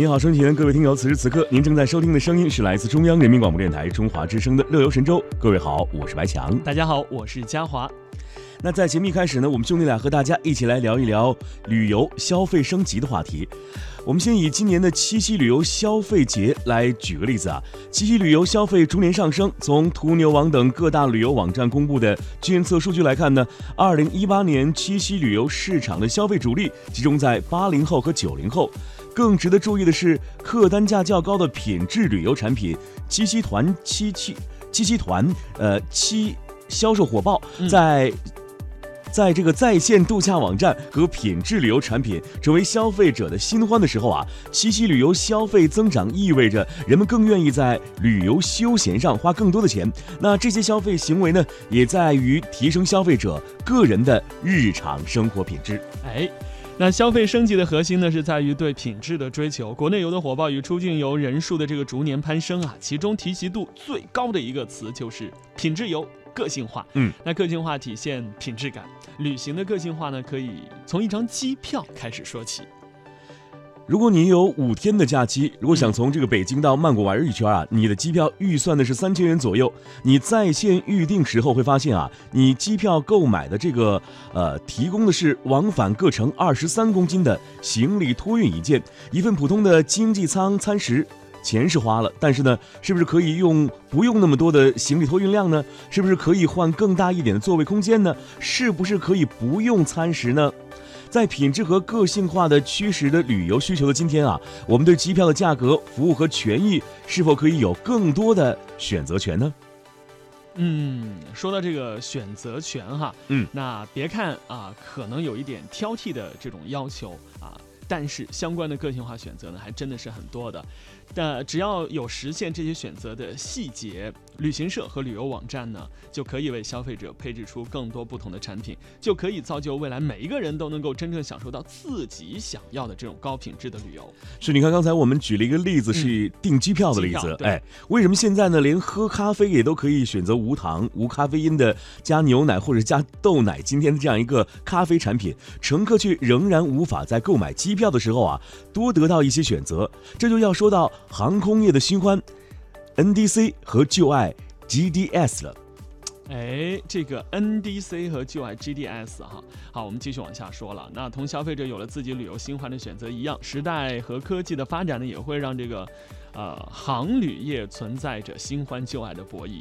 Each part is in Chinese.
你好，收听各位听友，此时此刻您正在收听的声音是来自中央人民广播电台中华之声的《乐游神州》。各位好，我是白强。大家好，我是嘉华。那在节目一开始呢，我们兄弟俩和大家一起来聊一聊旅游消费升级的话题。我们先以今年的七夕旅游消费节来举个例子啊，七夕旅游消费逐年上升。从途牛网等各大旅游网站公布的监测数据来看呢，二零一八年七夕旅游市场的消费主力集中在八零后和九零后。更值得注意的是，客单价较高的品质旅游产品七夕团七七七夕团呃七销售火爆，在。在这个在线度假网站和品质旅游产品成为消费者的新欢的时候啊，七夕旅游消费增长意味着人们更愿意在旅游休闲上花更多的钱。那这些消费行为呢，也在于提升消费者个人的日常生活品质。哎，那消费升级的核心呢，是在于对品质的追求。国内游的火爆与出境游人数的这个逐年攀升啊，其中提及度最高的一个词就是品质游。个性化，嗯，那个性化体现品质感。旅行的个性化呢，可以从一张机票开始说起。如果你有五天的假期，如果想从这个北京到曼谷玩一圈啊，你的机票预算的是三千元左右。你在线预定时候会发现啊，你机票购买的这个呃，提供的是往返各程二十三公斤的行李托运一件，一份普通的经济舱餐食。钱是花了，但是呢，是不是可以用不用那么多的行李托运量呢？是不是可以换更大一点的座位空间呢？是不是可以不用餐食呢？在品质和个性化的驱使的旅游需求的今天啊，我们对机票的价格、服务和权益是否可以有更多的选择权呢？嗯，说到这个选择权哈，嗯，那别看啊，可能有一点挑剔的这种要求啊。但是相关的个性化选择呢，还真的是很多的。但只要有实现这些选择的细节，旅行社和旅游网站呢，就可以为消费者配置出更多不同的产品，就可以造就未来每一个人都能够真正享受到自己想要的这种高品质的旅游。是，你看刚才我们举了一个例子，是订机票的例子。哎，为什么现在呢，连喝咖啡也都可以选择无糖、无咖啡因的加牛奶或者加豆奶？今天的这样一个咖啡产品，乘客却仍然无法在购买机票的时候啊，多得到一些选择。这就要说到。航空业的新欢，NDC 和旧爱 GDS 了。哎，这个 NDC 和旧爱 GDS 哈，好，我们继续往下说了。那同消费者有了自己旅游新欢的选择一样，时代和科技的发展呢，也会让这个呃航旅业存在着新欢旧爱的博弈。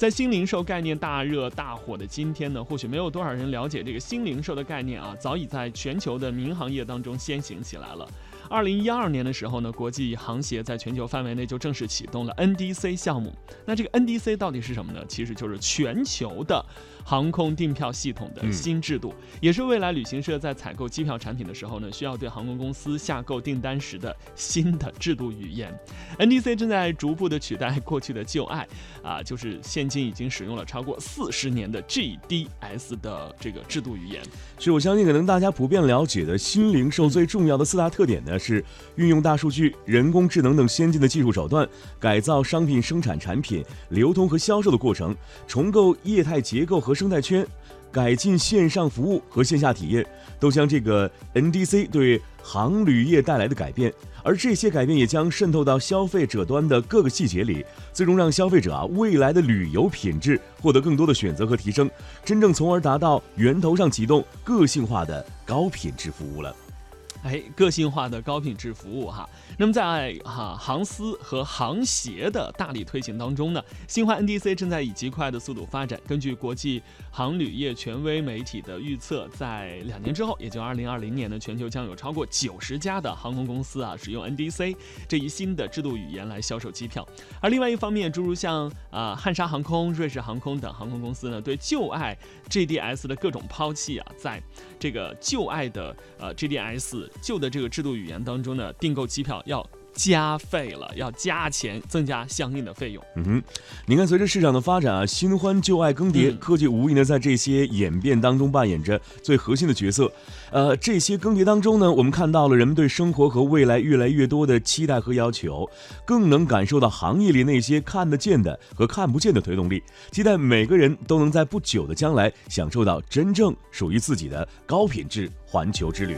在新零售概念大热大火的今天呢，或许没有多少人了解这个新零售的概念啊，早已在全球的民航业当中先行起来了。二零一二年的时候呢，国际航协在全球范围内就正式启动了 NDC 项目。那这个 NDC 到底是什么呢？其实就是全球的航空订票系统的新制度，也是未来旅行社在采购机票产品的时候呢，需要对航空公司下购订单时的新的制度语言。NDC 正在逐步的取代过去的旧爱，啊，就是现已经使用了超过四十年的 GDS 的这个制度语言。是我相信，可能大家普遍了解的新零售最重要的四大特点呢。是运用大数据、人工智能等先进的技术手段，改造商品生产、产品流通和销售的过程，重构业态结构和生态圈，改进线上服务和线下体验，都将这个 NDC 对航旅业带来的改变。而这些改变也将渗透到消费者端的各个细节里，最终让消费者啊未来的旅游品质获得更多的选择和提升，真正从而达到源头上启动个性化的高品质服务了。哎，个性化的高品质服务哈。那么在哈航司和航协的大力推行当中呢，新华 NDC 正在以极快的速度发展。根据国际航旅业权威媒体的预测，在两年之后，也就二零二零年呢，全球将有超过九十家的航空公司啊，使用 NDC 这一新的制度语言来销售机票。而另外一方面，诸如像啊汉莎航空、瑞士航空等航空公司呢，对旧爱 GDS 的各种抛弃啊，在这个旧爱的呃 GDS。旧的这个制度语言当中呢，订购机票要。加费了，要加钱，增加相应的费用。嗯哼，你看，随着市场的发展啊，新欢旧爱更迭，科技无疑呢在这些演变当中扮演着最核心的角色。呃，这些更迭当中呢，我们看到了人们对生活和未来越来越多的期待和要求，更能感受到行业里那些看得见的和看不见的推动力。期待每个人都能在不久的将来享受到真正属于自己的高品质环球之旅。